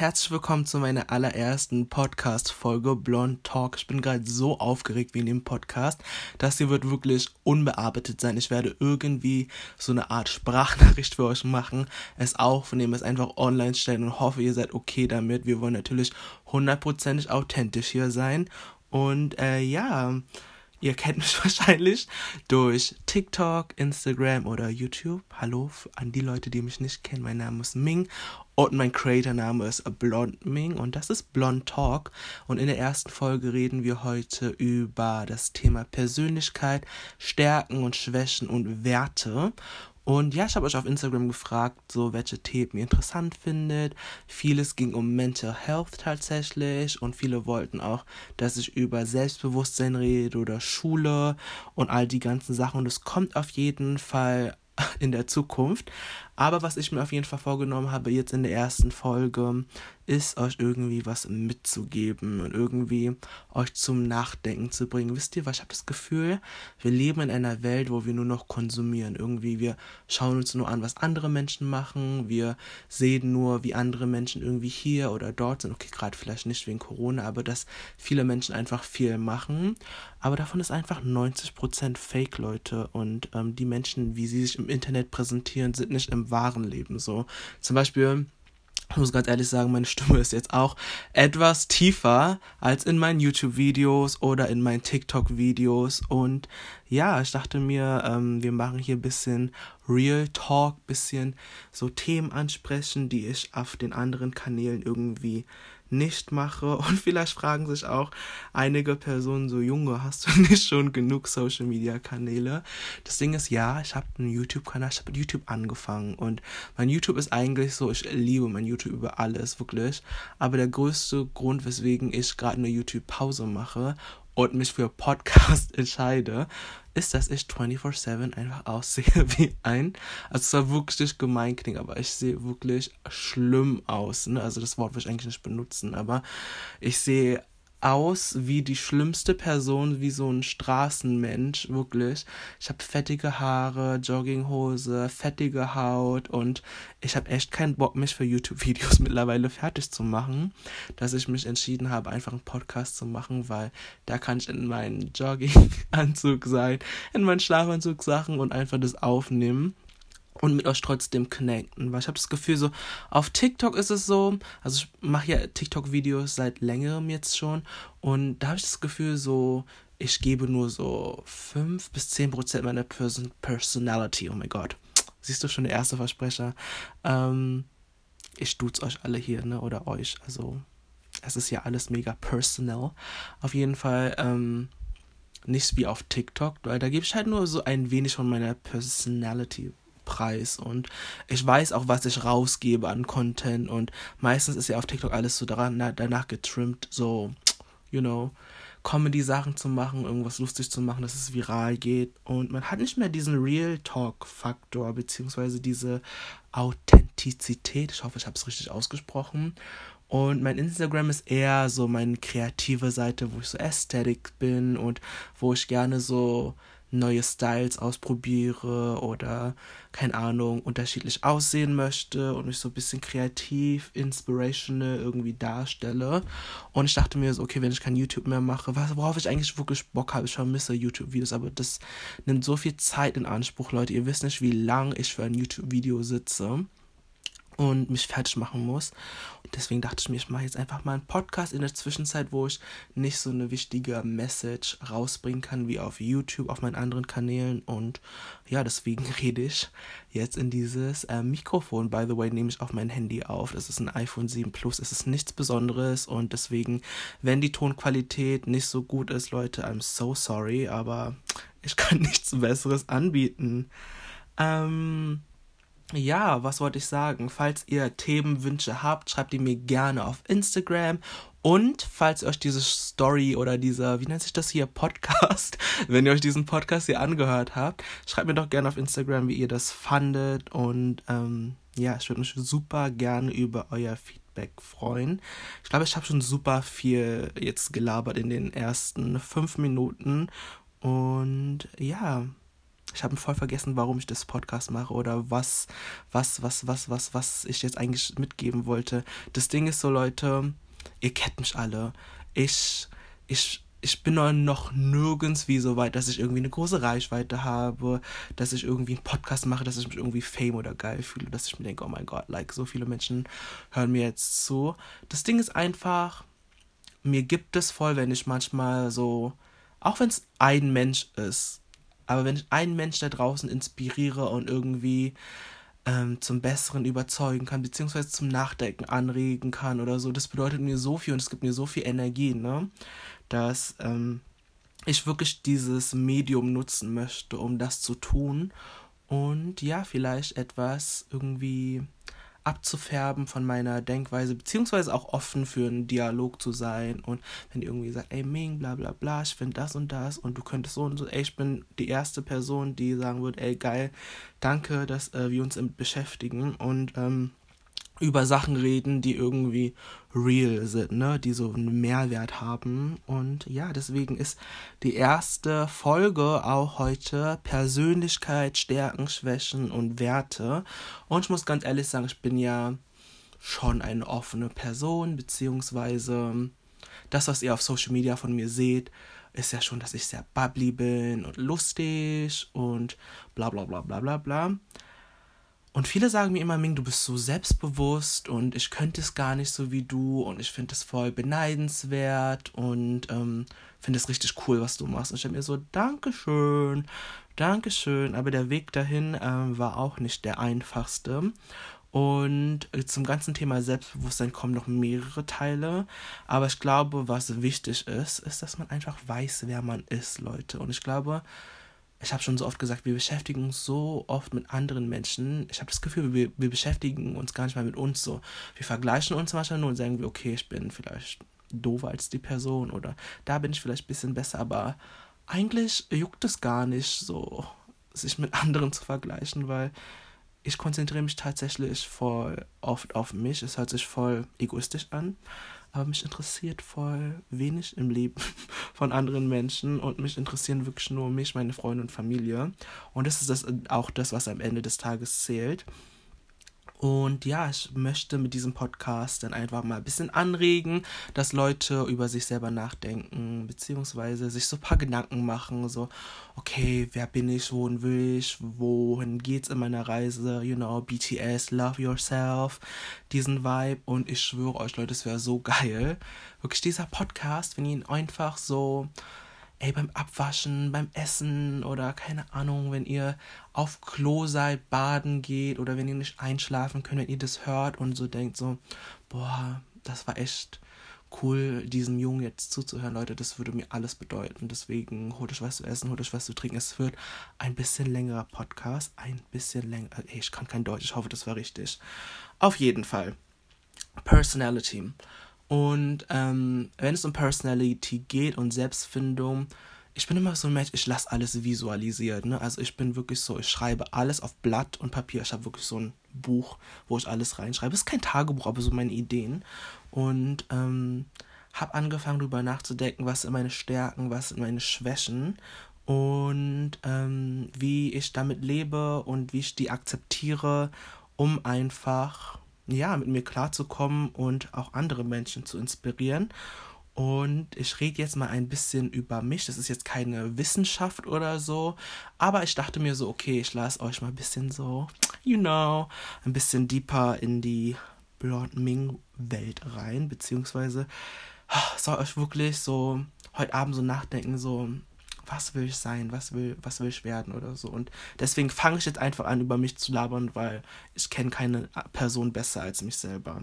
Herzlich willkommen zu meiner allerersten Podcast-Folge Blond Talk. Ich bin gerade so aufgeregt wie in dem Podcast. Das hier wird wirklich unbearbeitet sein. Ich werde irgendwie so eine Art Sprachnachricht für euch machen, es aufnehmen, es einfach online stellen und hoffe, ihr seid okay damit. Wir wollen natürlich hundertprozentig authentisch hier sein. Und äh, ja, Ihr kennt mich wahrscheinlich durch TikTok, Instagram oder YouTube. Hallo an die Leute, die mich nicht kennen. Mein Name ist Ming und mein Creator-Name ist Blond Ming und das ist Blond Talk. Und in der ersten Folge reden wir heute über das Thema Persönlichkeit, Stärken und Schwächen und Werte. Und ja, ich habe euch auf Instagram gefragt, so welche Themen ihr interessant findet. Vieles ging um Mental Health tatsächlich und viele wollten auch, dass ich über Selbstbewusstsein rede oder Schule und all die ganzen Sachen. Und es kommt auf jeden Fall in der Zukunft. Aber was ich mir auf jeden Fall vorgenommen habe, jetzt in der ersten Folge, ist euch irgendwie was mitzugeben und irgendwie euch zum Nachdenken zu bringen. Wisst ihr was? Ich habe das Gefühl, wir leben in einer Welt, wo wir nur noch konsumieren. Irgendwie, wir schauen uns nur an, was andere Menschen machen. Wir sehen nur, wie andere Menschen irgendwie hier oder dort sind. Okay, gerade vielleicht nicht wegen Corona, aber dass viele Menschen einfach viel machen. Aber davon ist einfach 90% Fake, Leute. Und ähm, die Menschen, wie sie sich im Internet präsentieren, sind nicht im wahren Leben so. Zum Beispiel, ich muss ganz ehrlich sagen, meine Stimme ist jetzt auch etwas tiefer als in meinen YouTube-Videos oder in meinen TikTok-Videos. Und ja, ich dachte mir, ähm, wir machen hier ein bisschen Real Talk, bisschen so Themen ansprechen, die ich auf den anderen Kanälen irgendwie nicht mache. Und vielleicht fragen sich auch einige Personen so, Junge, hast du nicht schon genug Social Media Kanäle? Das Ding ist, ja, ich habe einen YouTube-Kanal, ich habe YouTube angefangen. Und mein YouTube ist eigentlich so, ich liebe mein YouTube über alles, wirklich. Aber der größte Grund, weswegen ich gerade eine YouTube-Pause mache und mich für Podcast entscheide, ist, dass ich 24-7 einfach aussehe wie ein, also es war wirklich gemein klingen, aber ich sehe wirklich schlimm aus, ne? also das Wort will ich eigentlich nicht benutzen, aber ich sehe aus wie die schlimmste Person, wie so ein Straßenmensch, wirklich. Ich habe fettige Haare, Jogginghose, fettige Haut und ich habe echt keinen Bock, mich für YouTube-Videos mittlerweile fertig zu machen, dass ich mich entschieden habe, einfach einen Podcast zu machen, weil da kann ich in meinen Jogginganzug sein, in meinen Schlafanzug Sachen und einfach das aufnehmen und mit euch trotzdem connecten. Weil ich habe das Gefühl, so auf TikTok ist es so, also ich mache ja TikTok-Videos seit längerem jetzt schon und da habe ich das Gefühl, so ich gebe nur so 5 bis 10 Prozent meiner Person Personality. Oh mein Gott. Siehst du schon der erste Versprecher? Ähm, ich duze euch alle hier, ne? Oder euch. Also, es ist ja alles mega personal. Auf jeden Fall, ähm, nicht wie auf TikTok, weil da gebe ich halt nur so ein wenig von meiner Personality Preis. Und ich weiß auch, was ich rausgebe an Content. Und meistens ist ja auf TikTok alles so daran, danach getrimmt, so, you know, Comedy-Sachen zu machen, irgendwas lustig zu machen, dass es viral geht. Und man hat nicht mehr diesen Real Talk-Faktor, beziehungsweise diese Authentizität, ich hoffe, ich habe es richtig ausgesprochen. Und mein Instagram ist eher so meine kreative Seite, wo ich so ästhetisch bin und wo ich gerne so neue Styles ausprobiere oder, keine Ahnung, unterschiedlich aussehen möchte und mich so ein bisschen kreativ, inspirational irgendwie darstelle. Und ich dachte mir so, okay, wenn ich kein YouTube mehr mache, was, worauf ich eigentlich wirklich Bock habe, ich vermisse YouTube-Videos, aber das nimmt so viel Zeit in Anspruch, Leute. Ihr wisst nicht, wie lang ich für ein YouTube-Video sitze und mich fertig machen muss. Und deswegen dachte ich mir, ich mache jetzt einfach mal einen Podcast in der Zwischenzeit, wo ich nicht so eine wichtige Message rausbringen kann wie auf YouTube, auf meinen anderen Kanälen. Und ja, deswegen rede ich jetzt in dieses äh, Mikrofon. By the way, nehme ich auf mein Handy auf. Das ist ein iPhone 7 Plus. Es ist nichts Besonderes und deswegen, wenn die Tonqualität nicht so gut ist, Leute, I'm so sorry, aber ich kann nichts Besseres anbieten. Ähm ja, was wollte ich sagen? Falls ihr Themenwünsche habt, schreibt die mir gerne auf Instagram. Und falls ihr euch diese Story oder dieser, wie nennt sich das hier, Podcast, wenn ihr euch diesen Podcast hier angehört habt, schreibt mir doch gerne auf Instagram, wie ihr das fandet. Und ähm, ja, ich würde mich super gerne über euer Feedback freuen. Ich glaube, ich habe schon super viel jetzt gelabert in den ersten fünf Minuten. Und ja, ich habe voll vergessen, warum ich das Podcast mache oder was, was, was, was, was, was ich jetzt eigentlich mitgeben wollte. Das Ding ist so, Leute, ihr kennt mich alle. Ich, ich, ich bin noch nirgends wie so weit, dass ich irgendwie eine große Reichweite habe, dass ich irgendwie einen Podcast mache, dass ich mich irgendwie fame oder geil fühle, dass ich mir denke, oh mein Gott, like, so viele Menschen hören mir jetzt zu. Das Ding ist einfach, mir gibt es voll, wenn ich manchmal so, auch wenn es ein Mensch ist, aber wenn ich einen Mensch da draußen inspiriere und irgendwie ähm, zum Besseren überzeugen kann, beziehungsweise zum Nachdenken anregen kann oder so, das bedeutet mir so viel und es gibt mir so viel Energie, ne? dass ähm, ich wirklich dieses Medium nutzen möchte, um das zu tun und ja, vielleicht etwas irgendwie abzufärben von meiner Denkweise, beziehungsweise auch offen für einen Dialog zu sein. Und wenn irgendwie sagt, ey Ming, bla bla bla, ich finde das und das und du könntest so und so, ey, ich bin die erste Person, die sagen wird, ey geil, danke, dass äh, wir uns beschäftigen. Und ähm, über Sachen reden, die irgendwie real sind, ne, die so einen Mehrwert haben. Und ja, deswegen ist die erste Folge auch heute Persönlichkeit, Stärken, Schwächen und Werte. Und ich muss ganz ehrlich sagen, ich bin ja schon eine offene Person, beziehungsweise das, was ihr auf Social Media von mir seht, ist ja schon, dass ich sehr bubbly bin und lustig und bla bla bla bla bla bla. Und viele sagen mir immer, Ming, du bist so selbstbewusst und ich könnte es gar nicht so wie du und ich finde es voll beneidenswert und ähm, finde es richtig cool, was du machst. Und ich habe mir so, Dankeschön, Dankeschön. Aber der Weg dahin ähm, war auch nicht der einfachste. Und zum ganzen Thema Selbstbewusstsein kommen noch mehrere Teile. Aber ich glaube, was wichtig ist, ist, dass man einfach weiß, wer man ist, Leute. Und ich glaube, ich habe schon so oft gesagt, wir beschäftigen uns so oft mit anderen Menschen. Ich habe das Gefühl, wir, wir beschäftigen uns gar nicht mal mit uns so. Wir vergleichen uns manchmal nur und sagen wir, okay, ich bin vielleicht doofer als die Person oder da bin ich vielleicht ein bisschen besser, aber eigentlich juckt es gar nicht so, sich mit anderen zu vergleichen, weil ich konzentriere mich tatsächlich voll oft auf mich. Es hört sich voll egoistisch an aber mich interessiert voll wenig im Leben von anderen Menschen und mich interessieren wirklich nur mich, meine Freunde und Familie. Und das ist das, auch das, was am Ende des Tages zählt. Und ja, ich möchte mit diesem Podcast dann einfach mal ein bisschen anregen, dass Leute über sich selber nachdenken, beziehungsweise sich so ein paar Gedanken machen, so, okay, wer bin ich, wohin will ich, wohin geht's in meiner Reise, you know, BTS, Love Yourself, diesen Vibe. Und ich schwöre euch, Leute, es wäre so geil. Wirklich dieser Podcast, wenn ihr ihn einfach so ey, beim Abwaschen, beim Essen oder keine Ahnung, wenn ihr auf Klo seid, baden geht oder wenn ihr nicht einschlafen könnt, wenn ihr das hört und so denkt so, boah, das war echt cool, diesem Jungen jetzt zuzuhören, Leute, das würde mir alles bedeuten. Deswegen holt euch was zu essen, holt euch was zu trinken. Es wird ein bisschen längerer Podcast, ein bisschen länger. Ich kann kein Deutsch, ich hoffe, das war richtig. Auf jeden Fall. Personality. Und ähm, wenn es um Personality geht und Selbstfindung, ich bin immer so ein Mensch, ich lasse alles visualisiert. Ne? Also ich bin wirklich so, ich schreibe alles auf Blatt und Papier. Ich habe wirklich so ein Buch, wo ich alles reinschreibe. Es ist kein Tagebuch, aber so meine Ideen. Und ähm, habe angefangen darüber nachzudenken, was sind meine Stärken, was sind meine Schwächen und ähm, wie ich damit lebe und wie ich die akzeptiere, um einfach ja, mit mir klarzukommen und auch andere Menschen zu inspirieren. Und ich rede jetzt mal ein bisschen über mich. Das ist jetzt keine Wissenschaft oder so. Aber ich dachte mir so, okay, ich lasse euch mal ein bisschen so, you know, ein bisschen deeper in die Blond Ming-Welt rein. Beziehungsweise ah, soll euch wirklich so heute Abend so nachdenken, so, was will ich sein, was will, was will ich werden oder so. Und deswegen fange ich jetzt einfach an, über mich zu labern, weil ich kenne keine Person besser als mich selber.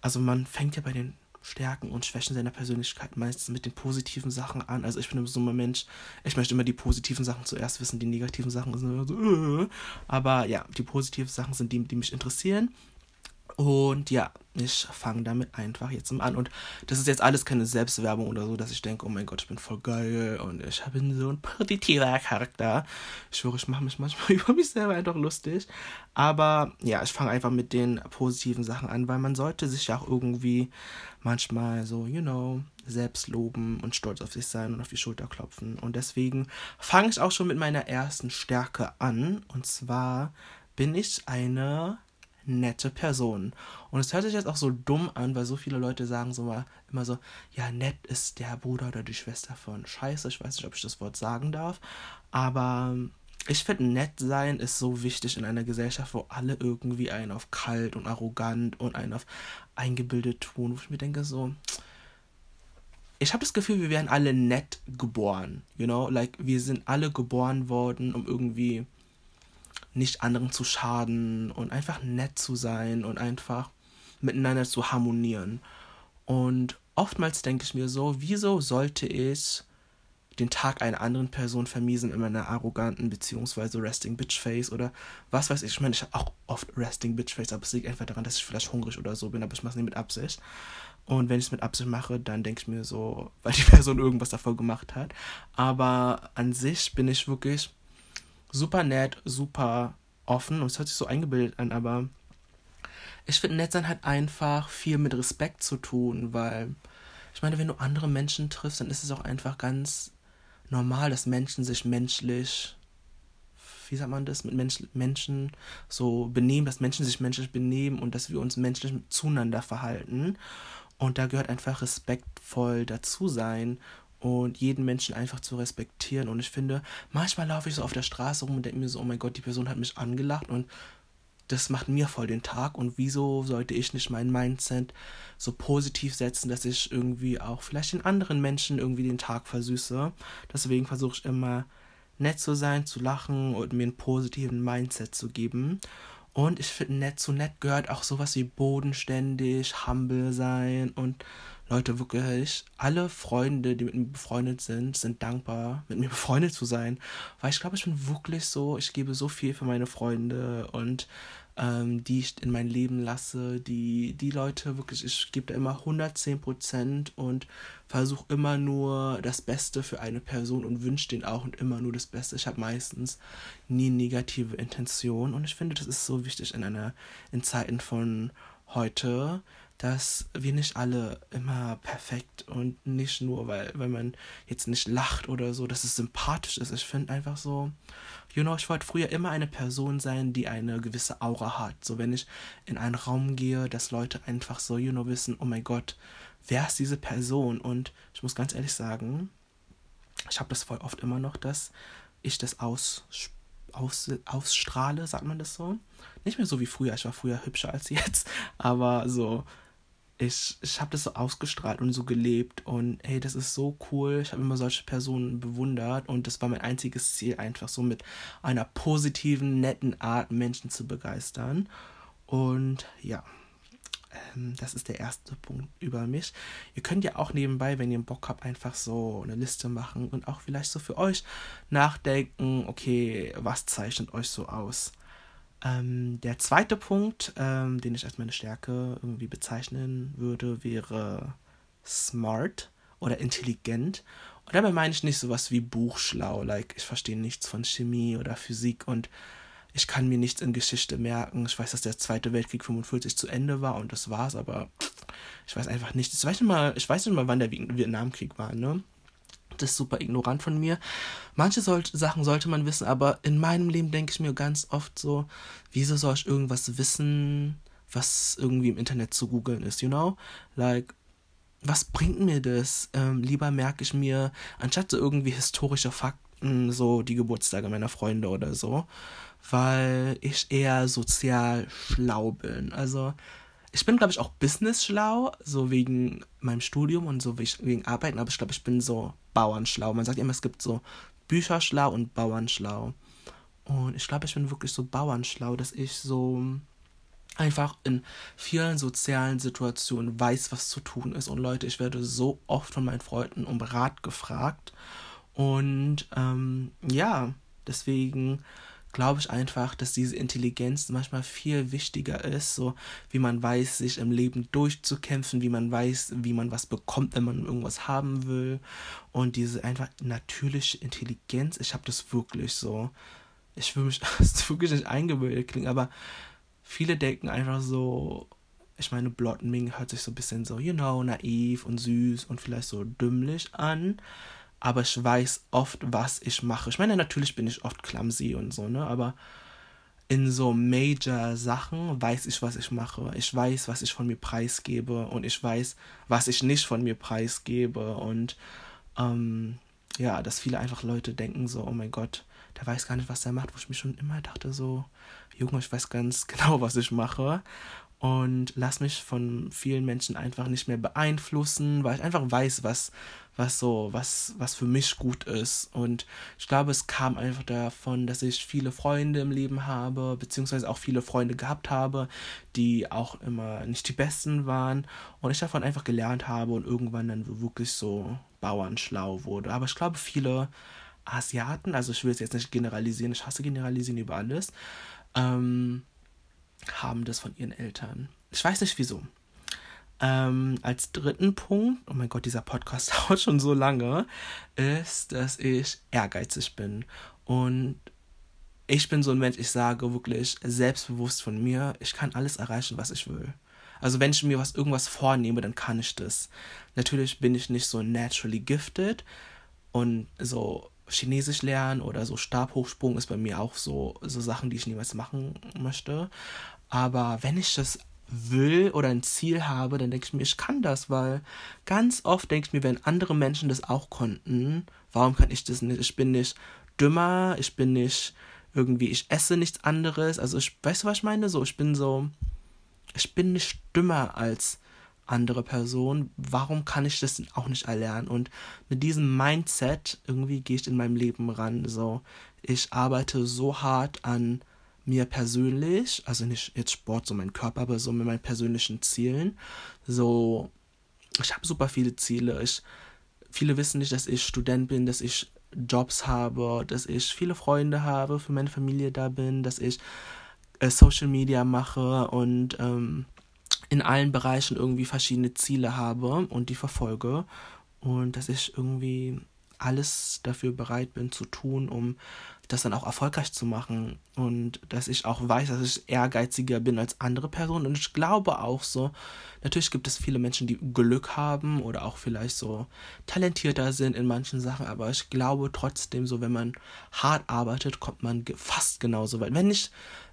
Also man fängt ja bei den Stärken und Schwächen seiner Persönlichkeit meistens mit den positiven Sachen an. Also ich bin so ein Mensch, ich möchte immer die positiven Sachen zuerst wissen, die negativen Sachen sind immer so, äh. aber ja, die positiven Sachen sind die, die mich interessieren. Und ja, ich fange damit einfach jetzt mal an. Und das ist jetzt alles keine Selbstwerbung oder so, dass ich denke, oh mein Gott, ich bin voll geil und ich habe so einen positiver Charakter. Ich schwöre, ich mache mich manchmal über mich selber einfach lustig. Aber ja, ich fange einfach mit den positiven Sachen an, weil man sollte sich ja auch irgendwie manchmal so, you know, selbst loben und stolz auf sich sein und auf die Schulter klopfen. Und deswegen fange ich auch schon mit meiner ersten Stärke an. Und zwar bin ich eine nette Person. Und es hört sich jetzt auch so dumm an, weil so viele Leute sagen so mal immer so, ja, nett ist der Bruder oder die Schwester von Scheiße. Ich weiß nicht, ob ich das Wort sagen darf. Aber ich finde, nett sein ist so wichtig in einer Gesellschaft, wo alle irgendwie einen auf kalt und arrogant und einen auf eingebildet tun. Wo ich mir denke so, ich habe das Gefühl, wir werden alle nett geboren. You know, like wir sind alle geboren worden, um irgendwie nicht anderen zu schaden und einfach nett zu sein und einfach miteinander zu harmonieren. Und oftmals denke ich mir so, wieso sollte ich den Tag einer anderen Person vermiesen in meiner arroganten beziehungsweise Resting Bitch Face oder was weiß ich. Ich meine, ich habe auch oft Resting Bitch Face, aber es liegt einfach daran, dass ich vielleicht hungrig oder so bin, aber ich mache es nicht mit Absicht. Und wenn ich es mit Absicht mache, dann denke ich mir so, weil die Person irgendwas davor gemacht hat. Aber an sich bin ich wirklich super nett, super offen und es hört sich so eingebildet an, aber ich finde, nett sein hat einfach viel mit Respekt zu tun, weil ich meine, wenn du andere Menschen triffst, dann ist es auch einfach ganz normal, dass Menschen sich menschlich, wie sagt man das, mit Mensch, Menschen so benehmen, dass Menschen sich menschlich benehmen und dass wir uns menschlich zueinander verhalten. Und da gehört einfach respektvoll dazu sein und jeden Menschen einfach zu respektieren. Und ich finde, manchmal laufe ich so auf der Straße rum und denke mir so, oh mein Gott, die Person hat mich angelacht und das macht mir voll den Tag. Und wieso sollte ich nicht mein Mindset so positiv setzen, dass ich irgendwie auch vielleicht den anderen Menschen irgendwie den Tag versüße? Deswegen versuche ich immer nett zu sein, zu lachen und mir einen positiven Mindset zu geben. Und ich finde, nett zu nett gehört auch sowas wie bodenständig, humble sein und Leute, wirklich, alle Freunde, die mit mir befreundet sind, sind dankbar, mit mir befreundet zu sein. Weil ich glaube, ich bin wirklich so, ich gebe so viel für meine Freunde und ähm, die ich in mein Leben lasse, die, die Leute wirklich, ich gebe da immer 110 Prozent und versuche immer nur das Beste für eine Person und wünsche denen auch und immer nur das Beste. Ich habe meistens nie negative Intention und ich finde, das ist so wichtig in einer, in Zeiten von heute, dass wir nicht alle immer perfekt und nicht nur, weil, weil man jetzt nicht lacht oder so, dass es sympathisch ist. Ich finde einfach so, you know, ich wollte früher immer eine Person sein, die eine gewisse Aura hat. So, wenn ich in einen Raum gehe, dass Leute einfach so, you know, wissen, oh mein Gott, wer ist diese Person? Und ich muss ganz ehrlich sagen, ich habe das voll oft immer noch, dass ich das aus, aus, ausstrahle, sagt man das so? Nicht mehr so wie früher, ich war früher hübscher als jetzt, aber so, ich, ich habe das so ausgestrahlt und so gelebt und hey, das ist so cool. Ich habe immer solche Personen bewundert und das war mein einziges Ziel, einfach so mit einer positiven, netten Art Menschen zu begeistern. Und ja, ähm, das ist der erste Punkt über mich. Ihr könnt ja auch nebenbei, wenn ihr Bock habt, einfach so eine Liste machen und auch vielleicht so für euch nachdenken, okay, was zeichnet euch so aus? Ähm, der zweite Punkt, ähm, den ich als meine Stärke irgendwie bezeichnen würde, wäre smart oder intelligent. Und dabei meine ich nicht sowas wie buchschlau, like ich verstehe nichts von Chemie oder Physik und ich kann mir nichts in Geschichte merken. Ich weiß, dass der Zweite Weltkrieg 45 zu Ende war und das war's, aber ich weiß einfach nicht. Ich weiß nicht mal, ich weiß nicht mal, wann der Vietnamkrieg war, ne? Das ist super ignorant von mir. Manche soll Sachen sollte man wissen, aber in meinem Leben denke ich mir ganz oft so, wieso soll ich irgendwas wissen, was irgendwie im Internet zu googeln ist, you know? Like, was bringt mir das? Ähm, lieber merke ich mir, anstatt so irgendwie historische Fakten, so die Geburtstage meiner Freunde oder so, weil ich eher sozial schlau bin. Also, ich bin, glaube ich, auch business schlau, so wegen meinem Studium und so wegen Arbeiten, aber ich glaube, ich bin so Bauernschlau. Man sagt immer, es gibt so Bücherschlau und Bauernschlau. Und ich glaube, ich bin wirklich so Bauernschlau, dass ich so einfach in vielen sozialen Situationen weiß, was zu tun ist. Und Leute, ich werde so oft von meinen Freunden um Rat gefragt. Und ähm, ja, deswegen glaube ich einfach, dass diese Intelligenz manchmal viel wichtiger ist, so wie man weiß, sich im Leben durchzukämpfen, wie man weiß, wie man was bekommt, wenn man irgendwas haben will. Und diese einfach natürliche Intelligenz, ich habe das wirklich so, ich will mich, das wirklich nicht eingebildet klingen, aber viele denken einfach so, ich meine, Blottenming hört sich so ein bisschen so, you know, naiv und süß und vielleicht so dümmlich an aber ich weiß oft, was ich mache. Ich meine, natürlich bin ich oft clumsy und so, ne, aber in so major Sachen weiß ich, was ich mache. Ich weiß, was ich von mir preisgebe und ich weiß, was ich nicht von mir preisgebe und ähm, ja, dass viele einfach Leute denken so, oh mein Gott, der weiß gar nicht, was der macht, wo ich mich schon immer dachte so, Junge, ich weiß ganz genau, was ich mache und lass mich von vielen Menschen einfach nicht mehr beeinflussen, weil ich einfach weiß, was was so, was, was für mich gut ist. Und ich glaube, es kam einfach davon, dass ich viele Freunde im Leben habe, beziehungsweise auch viele Freunde gehabt habe, die auch immer nicht die besten waren. Und ich davon einfach gelernt habe und irgendwann dann wirklich so bauernschlau wurde. Aber ich glaube, viele Asiaten, also ich will es jetzt nicht generalisieren, ich hasse generalisieren über alles, ähm, haben das von ihren Eltern. Ich weiß nicht wieso. Ähm, als dritten Punkt, oh mein Gott, dieser Podcast dauert schon so lange, ist, dass ich ehrgeizig bin. Und ich bin so ein Mensch, ich sage wirklich selbstbewusst von mir, ich kann alles erreichen, was ich will. Also wenn ich mir was irgendwas vornehme, dann kann ich das. Natürlich bin ich nicht so naturally gifted und so Chinesisch lernen oder so Stabhochsprung ist bei mir auch so so Sachen, die ich niemals machen möchte. Aber wenn ich das will oder ein Ziel habe, dann denke ich mir, ich kann das, weil ganz oft denke ich mir, wenn andere Menschen das auch konnten, warum kann ich das nicht? Ich bin nicht dümmer, ich bin nicht irgendwie, ich esse nichts anderes. Also ich, weißt du, was ich meine? So, ich bin so, ich bin nicht dümmer als andere Personen. Warum kann ich das auch nicht erlernen? Und mit diesem Mindset irgendwie gehe ich in meinem Leben ran. So, ich arbeite so hart an mir persönlich, also nicht jetzt Sport, so mein Körper, aber so mit meinen persönlichen Zielen. So, ich habe super viele Ziele. Ich, viele wissen nicht, dass ich Student bin, dass ich Jobs habe, dass ich viele Freunde habe, für meine Familie da bin, dass ich äh, Social Media mache und ähm, in allen Bereichen irgendwie verschiedene Ziele habe und die verfolge. Und dass ich irgendwie alles dafür bereit bin zu tun, um das dann auch erfolgreich zu machen und dass ich auch weiß, dass ich ehrgeiziger bin als andere Personen und ich glaube auch so, natürlich gibt es viele Menschen, die Glück haben oder auch vielleicht so talentierter sind in manchen Sachen, aber ich glaube trotzdem so, wenn man hart arbeitet, kommt man fast genauso weit. Wenn nicht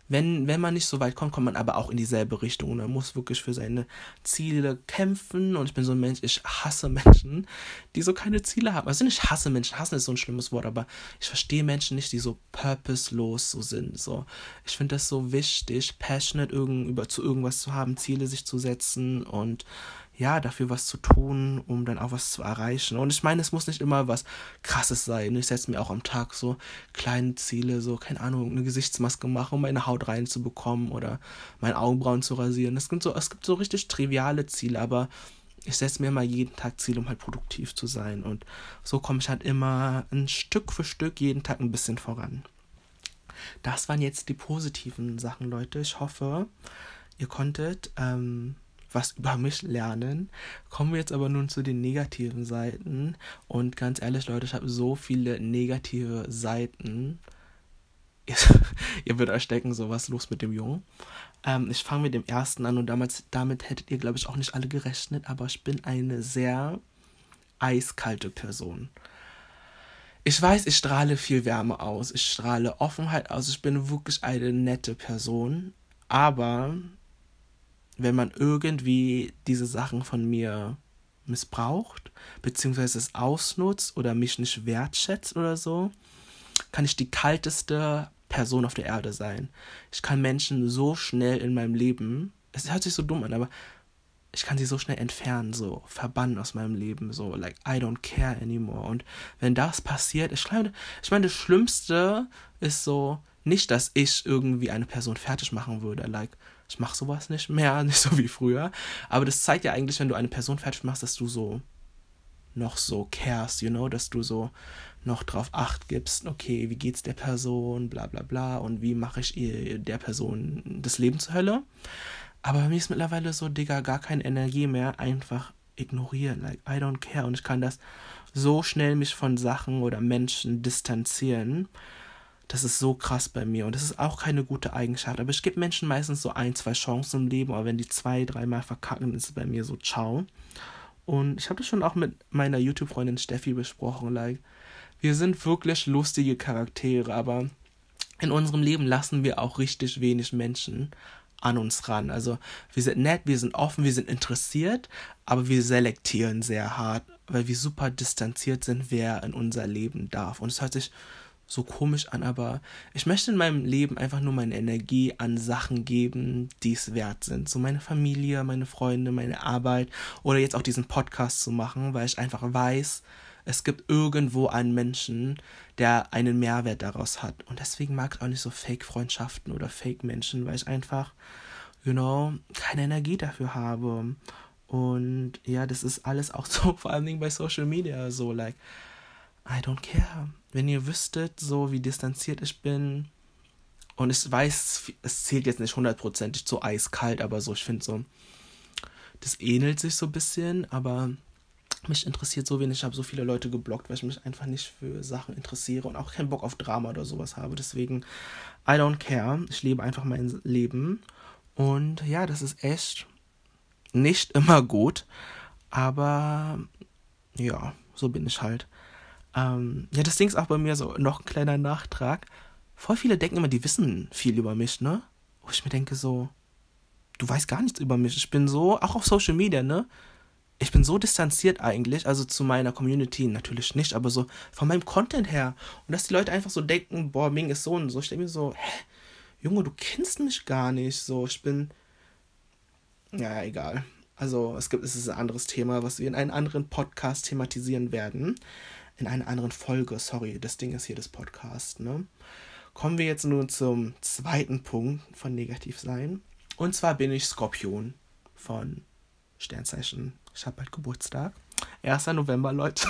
wenn, wenn man nicht so weit kommt, kommt man aber auch in dieselbe Richtung. Und man muss wirklich für seine Ziele kämpfen. Und ich bin so ein Mensch, ich hasse Menschen, die so keine Ziele haben. Also nicht hasse Menschen, hassen ist so ein schlimmes Wort, aber ich verstehe Menschen nicht, die so purposelos so sind. So, ich finde das so wichtig, passionate irgend, über, zu irgendwas zu haben, Ziele sich zu setzen und ja, dafür was zu tun, um dann auch was zu erreichen. Und ich meine, es muss nicht immer was Krasses sein. Ich setze mir auch am Tag so kleine Ziele, so, keine Ahnung, eine Gesichtsmaske machen, um meine Haut reinzubekommen oder meine Augenbrauen zu rasieren. Es gibt so, es gibt so richtig triviale Ziele, aber ich setze mir mal jeden Tag Ziele, um halt produktiv zu sein. Und so komme ich halt immer ein Stück für Stück jeden Tag ein bisschen voran. Das waren jetzt die positiven Sachen, Leute. Ich hoffe, ihr konntet ähm, was über mich lernen. Kommen wir jetzt aber nun zu den negativen Seiten. Und ganz ehrlich, Leute, ich habe so viele negative Seiten. Ihr, würdet euch denken, so was los mit dem Jungen. Ähm, ich fange mit dem ersten an und damals, damit hättet ihr, glaube ich, auch nicht alle gerechnet, aber ich bin eine sehr eiskalte Person. Ich weiß, ich strahle viel Wärme aus, ich strahle Offenheit aus, ich bin wirklich eine nette Person, aber wenn man irgendwie diese Sachen von mir missbraucht, beziehungsweise es ausnutzt oder mich nicht wertschätzt oder so, kann ich die kalteste Person auf der Erde sein. Ich kann Menschen so schnell in meinem Leben, es hört sich so dumm an, aber ich kann sie so schnell entfernen, so verbannen aus meinem Leben, so like I don't care anymore. Und wenn das passiert, ich glaube, ich meine, das Schlimmste ist so nicht, dass ich irgendwie eine Person fertig machen würde, like ich mache sowas nicht mehr, nicht so wie früher. Aber das zeigt ja eigentlich, wenn du eine Person fertig machst, dass du so noch so cares, you know, dass du so noch drauf acht gibst, okay, wie geht's der Person, bla bla bla, und wie mache ich ihr der Person das Leben zur Hölle. Aber bei mir ist mittlerweile so, Digga, gar keine Energie mehr, einfach ignorieren. Like, I don't care. Und ich kann das so schnell mich von Sachen oder Menschen distanzieren. Das ist so krass bei mir. Und das ist auch keine gute Eigenschaft. Aber ich gebe Menschen meistens so ein, zwei Chancen im Leben. Aber wenn die zwei, dreimal verkacken, ist es bei mir so ciao. Und ich habe das schon auch mit meiner YouTube-Freundin Steffi besprochen. Like, wir sind wirklich lustige Charaktere, aber in unserem Leben lassen wir auch richtig wenig Menschen an uns ran. Also wir sind nett, wir sind offen, wir sind interessiert, aber wir selektieren sehr hart, weil wir super distanziert sind, wer in unser Leben darf. Und es hört sich so komisch an, aber ich möchte in meinem Leben einfach nur meine Energie an Sachen geben, die es wert sind. So meine Familie, meine Freunde, meine Arbeit oder jetzt auch diesen Podcast zu machen, weil ich einfach weiß, es gibt irgendwo einen Menschen, der einen Mehrwert daraus hat. Und deswegen mag ich auch nicht so Fake-Freundschaften oder Fake-Menschen, weil ich einfach, you know, keine Energie dafür habe. Und ja, das ist alles auch so, vor allen Dingen bei Social Media, so, like, I don't care. Wenn ihr wüsstet, so wie distanziert ich bin, und ich weiß, es zählt jetzt nicht hundertprozentig so eiskalt, aber so, ich finde so, das ähnelt sich so ein bisschen, aber mich interessiert so wenig. Ich habe so viele Leute geblockt, weil ich mich einfach nicht für Sachen interessiere und auch keinen Bock auf Drama oder sowas habe. Deswegen, I don't care. Ich lebe einfach mein Leben. Und ja, das ist echt nicht immer gut. Aber ja, so bin ich halt. Ähm, ja, das Ding ist auch bei mir so noch ein kleiner Nachtrag. Voll viele denken immer, die wissen viel über mich, ne? Wo ich mir denke so, du weißt gar nichts über mich. Ich bin so, auch auf Social Media, ne? Ich bin so distanziert eigentlich, also zu meiner Community natürlich nicht, aber so von meinem Content her. Und dass die Leute einfach so denken, boah, Ming ist so und so. Ich denke mir so, hä, Junge, du kennst mich gar nicht. So, ich bin. Ja, egal. Also, es gibt, es ist ein anderes Thema, was wir in einem anderen Podcast thematisieren werden. In einer anderen Folge, sorry, das Ding ist hier das Podcast, ne? Kommen wir jetzt nun zum zweiten Punkt von negativ sein. Und zwar bin ich Skorpion von Sternzeichen ich habe bald Geburtstag. 1. November, Leute.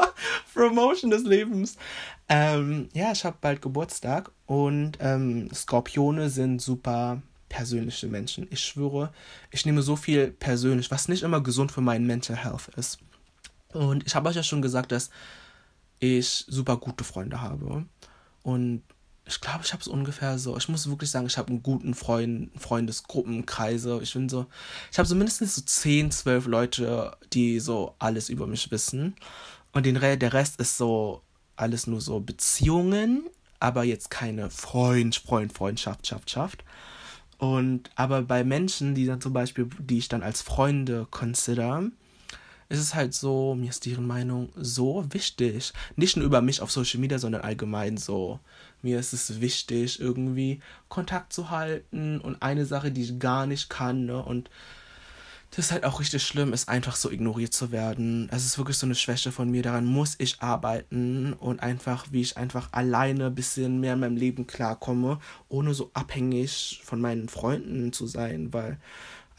Promotion des Lebens. Ähm, ja, ich habe bald Geburtstag und ähm, Skorpione sind super persönliche Menschen. Ich schwöre, ich nehme so viel persönlich, was nicht immer gesund für meinen Mental Health ist. Und ich habe euch ja schon gesagt, dass ich super gute Freunde habe. Und ich glaube, ich habe es ungefähr so. Ich muss wirklich sagen, ich habe einen guten Freund, Freundesgruppenkreise. Ich bin so, ich habe so mindestens so 10, 12 Leute, die so alles über mich wissen. Und den, der Rest ist so alles nur so Beziehungen, aber jetzt keine Freund, Freund, Freundschaft, Schaft, Schaft. Und aber bei Menschen, die dann zum Beispiel, die ich dann als Freunde consider, ist es halt so, mir ist deren Meinung so wichtig. Nicht nur über mich auf Social Media, sondern allgemein so. Mir ist es wichtig, irgendwie Kontakt zu halten und eine Sache, die ich gar nicht kann, ne? Und das ist halt auch richtig schlimm, ist einfach so ignoriert zu werden. Es ist wirklich so eine Schwäche von mir. Daran muss ich arbeiten und einfach, wie ich einfach alleine ein bisschen mehr in meinem Leben klarkomme, ohne so abhängig von meinen Freunden zu sein, weil,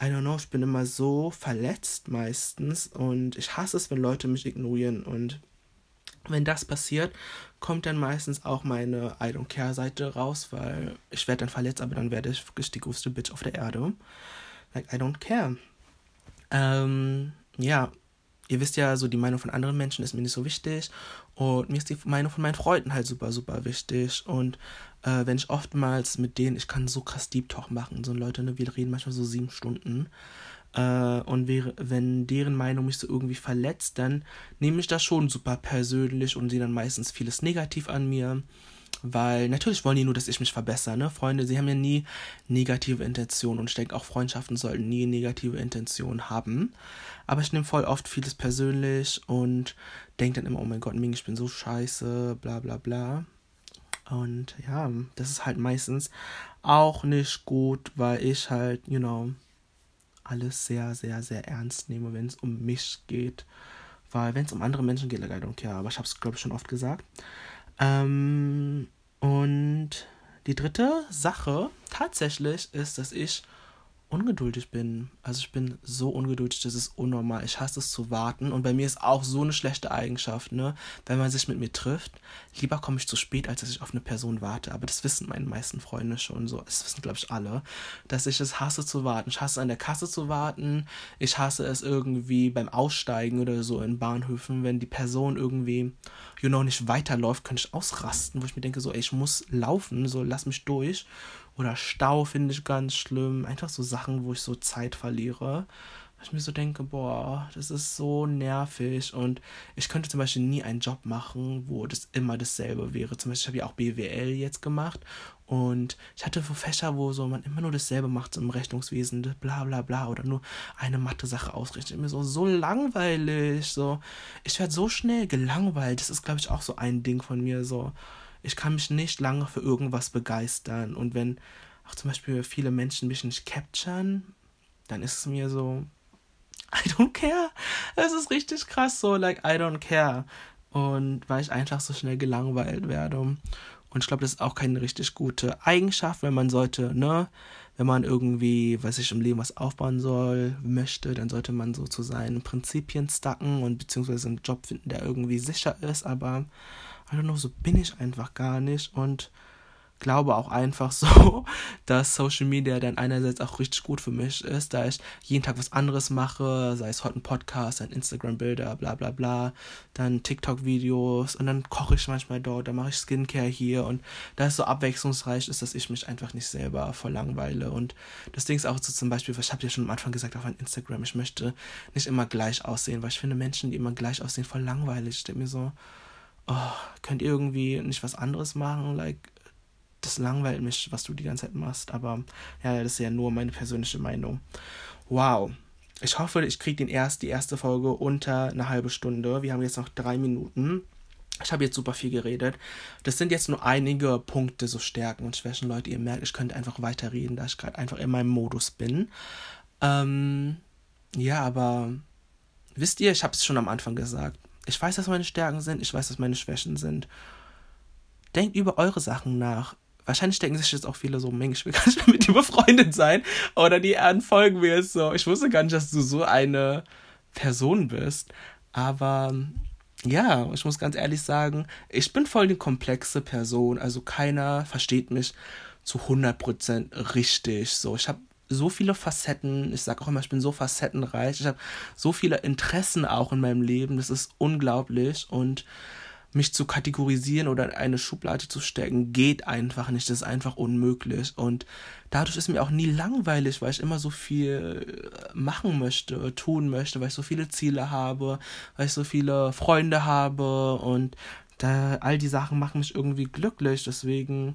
I don't know, ich bin immer so verletzt meistens und ich hasse es, wenn Leute mich ignorieren und wenn das passiert, kommt dann meistens auch meine I don't care Seite raus, weil ich werde dann verletzt, aber dann werde ich wirklich die größte Bitch auf der Erde. Like, I don't care. Ähm, ja, ihr wisst ja, so die Meinung von anderen Menschen ist mir nicht so wichtig. Und mir ist die Meinung von meinen Freunden halt super, super wichtig. Und äh, wenn ich oftmals mit denen, ich kann so krass Deep Talk machen. So Leute, ne, wir reden manchmal so sieben Stunden. Äh, und wäre, wenn deren Meinung mich so irgendwie verletzt, dann nehme ich das schon super persönlich und sehe dann meistens vieles negativ an mir. Weil natürlich wollen die nur, dass ich mich verbessere, ne? Freunde, sie haben ja nie negative Intentionen und ich denke auch Freundschaften sollten nie negative Intentionen haben. Aber ich nehme voll oft vieles persönlich und denke dann immer, oh mein Gott, Ming, ich bin so scheiße, bla bla bla. Und ja, das ist halt meistens auch nicht gut, weil ich halt, you know, alles sehr, sehr, sehr ernst nehme, wenn es um mich geht. Weil wenn es um andere Menschen geht, like I don't care. Aber ich habe es, glaube ich, schon oft gesagt. Ähm, und die dritte Sache tatsächlich ist, dass ich ungeduldig bin. Also ich bin so ungeduldig, das ist unnormal. Ich hasse es zu warten. Und bei mir ist auch so eine schlechte Eigenschaft, ne? Wenn man sich mit mir trifft, lieber komme ich zu spät, als dass ich auf eine Person warte. Aber das wissen meine meisten Freunde schon so. Das wissen, glaube ich, alle. Dass ich es hasse zu warten. Ich hasse an der Kasse zu warten. Ich hasse es irgendwie beim Aussteigen oder so in Bahnhöfen, wenn die Person irgendwie, you know, nicht weiterläuft, könnte ich ausrasten, wo ich mir denke, so, ey, ich muss laufen, so, lass mich durch. Oder Stau finde ich ganz schlimm. Einfach so Sachen, wo ich so Zeit verliere. Ich mir so denke, boah, das ist so nervig. Und ich könnte zum Beispiel nie einen Job machen, wo das immer dasselbe wäre. Zum Beispiel, ich habe ja auch BWL jetzt gemacht. Und ich hatte so Fächer, wo so man immer nur dasselbe macht im Rechnungswesen, bla bla bla, oder nur eine Mathe-Sache ausrichtet. Mir so, so langweilig. So, ich werde so schnell gelangweilt. Das ist, glaube ich, auch so ein Ding von mir. So, ich kann mich nicht lange für irgendwas begeistern. Und wenn auch zum Beispiel viele Menschen mich nicht capturen, dann ist es mir so, I don't care. Es ist richtig krass so, like, I don't care. Und weil ich einfach so schnell gelangweilt werde. Und ich glaube, das ist auch keine richtig gute Eigenschaft, wenn man sollte, ne, wenn man irgendwie, weiß ich, im Leben was aufbauen soll, möchte, dann sollte man so zu seinen Prinzipien stacken und beziehungsweise einen Job finden, der irgendwie sicher ist, aber I don't know, so bin ich einfach gar nicht und glaube auch einfach so, dass Social Media dann einerseits auch richtig gut für mich ist, da ich jeden Tag was anderes mache, sei es heute ein Podcast, ein Instagram-Bilder, bla bla bla, dann TikTok-Videos und dann koche ich manchmal dort, dann mache ich Skincare hier und da es so abwechslungsreich ist, dass ich mich einfach nicht selber verlangweile und das Ding ist auch so zum Beispiel, ich habe ja schon am Anfang gesagt auf Instagram, ich möchte nicht immer gleich aussehen, weil ich finde Menschen, die immer gleich aussehen, voll langweilig, ich denke mir so, oh, könnt ihr irgendwie nicht was anderes machen? Like, das langweilt mich, was du die ganze Zeit machst. Aber ja, das ist ja nur meine persönliche Meinung. Wow. Ich hoffe, ich kriege den erst, die erste Folge unter eine halbe Stunde. Wir haben jetzt noch drei Minuten. Ich habe jetzt super viel geredet. Das sind jetzt nur einige Punkte, so Stärken und Schwächen. Leute, ihr merkt, ich könnte einfach weiterreden, da ich gerade einfach in meinem Modus bin. Ähm, ja, aber wisst ihr, ich habe es schon am Anfang gesagt. Ich weiß, was meine Stärken sind, ich weiß, was meine Schwächen sind. Denkt über eure Sachen nach. Wahrscheinlich denken sich jetzt auch viele so, Mensch, ich will gar nicht mit dir befreundet sein. Oder die folgen mir jetzt so. Ich wusste gar nicht, dass du so eine Person bist. Aber ja, ich muss ganz ehrlich sagen, ich bin voll die komplexe Person. Also keiner versteht mich zu 100% richtig. So, ich habe so viele Facetten. Ich sage auch immer, ich bin so facettenreich. Ich habe so viele Interessen auch in meinem Leben. Das ist unglaublich. Und mich zu kategorisieren oder in eine Schublade zu stecken, geht einfach nicht. Das ist einfach unmöglich. Und dadurch ist mir auch nie langweilig, weil ich immer so viel machen möchte, tun möchte, weil ich so viele Ziele habe, weil ich so viele Freunde habe. Und da, all die Sachen machen mich irgendwie glücklich. Deswegen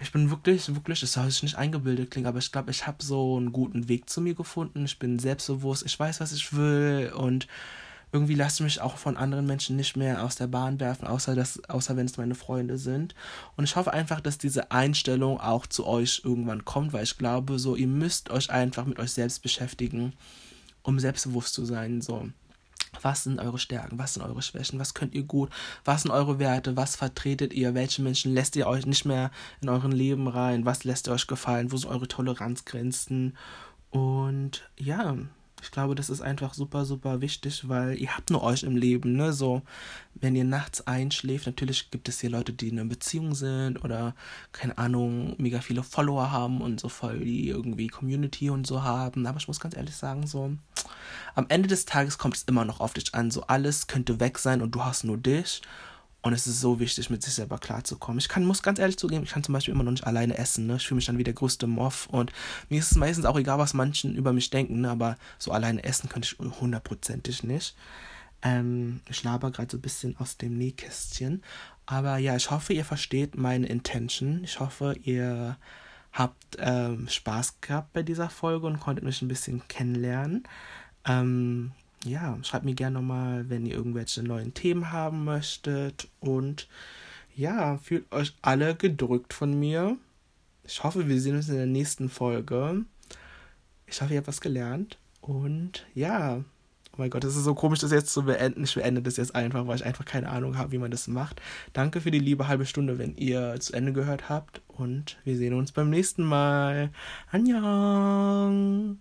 ich bin wirklich, wirklich, das soll sich nicht eingebildet klingen, aber ich glaube, ich habe so einen guten Weg zu mir gefunden. Ich bin selbstbewusst, ich weiß, was ich will und irgendwie lasse ich mich auch von anderen Menschen nicht mehr aus der Bahn werfen, außer, dass, außer wenn es meine Freunde sind. Und ich hoffe einfach, dass diese Einstellung auch zu euch irgendwann kommt, weil ich glaube, so, ihr müsst euch einfach mit euch selbst beschäftigen, um selbstbewusst zu sein, so. Was sind eure Stärken? Was sind eure Schwächen? Was könnt ihr gut? Was sind eure Werte? Was vertretet ihr? Welche Menschen lässt ihr euch nicht mehr in euren Leben rein? Was lässt ihr euch gefallen? Wo sind eure Toleranzgrenzen? Und ja, ich glaube, das ist einfach super, super wichtig, weil ihr habt nur euch im Leben, ne? So, wenn ihr nachts einschläft, natürlich gibt es hier Leute, die in einer Beziehung sind oder, keine Ahnung, mega viele Follower haben und so voll die irgendwie Community und so haben. Aber ich muss ganz ehrlich sagen, so, am Ende des Tages kommt es immer noch auf dich an. So, alles könnte weg sein und du hast nur dich. Und es ist so wichtig, mit sich selber klarzukommen. Ich kann, muss ganz ehrlich zugeben, ich kann zum Beispiel immer noch nicht alleine essen. Ne? Ich fühle mich dann wie der größte Moff. Und mir ist es meistens auch egal, was manchen über mich denken. Ne? Aber so alleine essen könnte ich hundertprozentig nicht. Ähm, ich laber gerade so ein bisschen aus dem Nähkästchen. Aber ja, ich hoffe, ihr versteht meine Intention. Ich hoffe, ihr habt ähm, Spaß gehabt bei dieser Folge und konntet mich ein bisschen kennenlernen. Ähm, ja, schreibt mir gerne nochmal, wenn ihr irgendwelche neuen Themen haben möchtet. Und ja, fühlt euch alle gedrückt von mir. Ich hoffe, wir sehen uns in der nächsten Folge. Ich hoffe, ihr habt was gelernt. Und ja, Oh mein Gott, es ist so komisch, das jetzt zu beenden. Ich beende das jetzt einfach, weil ich einfach keine Ahnung habe, wie man das macht. Danke für die liebe halbe Stunde, wenn ihr zu Ende gehört habt. Und wir sehen uns beim nächsten Mal. Annyeong!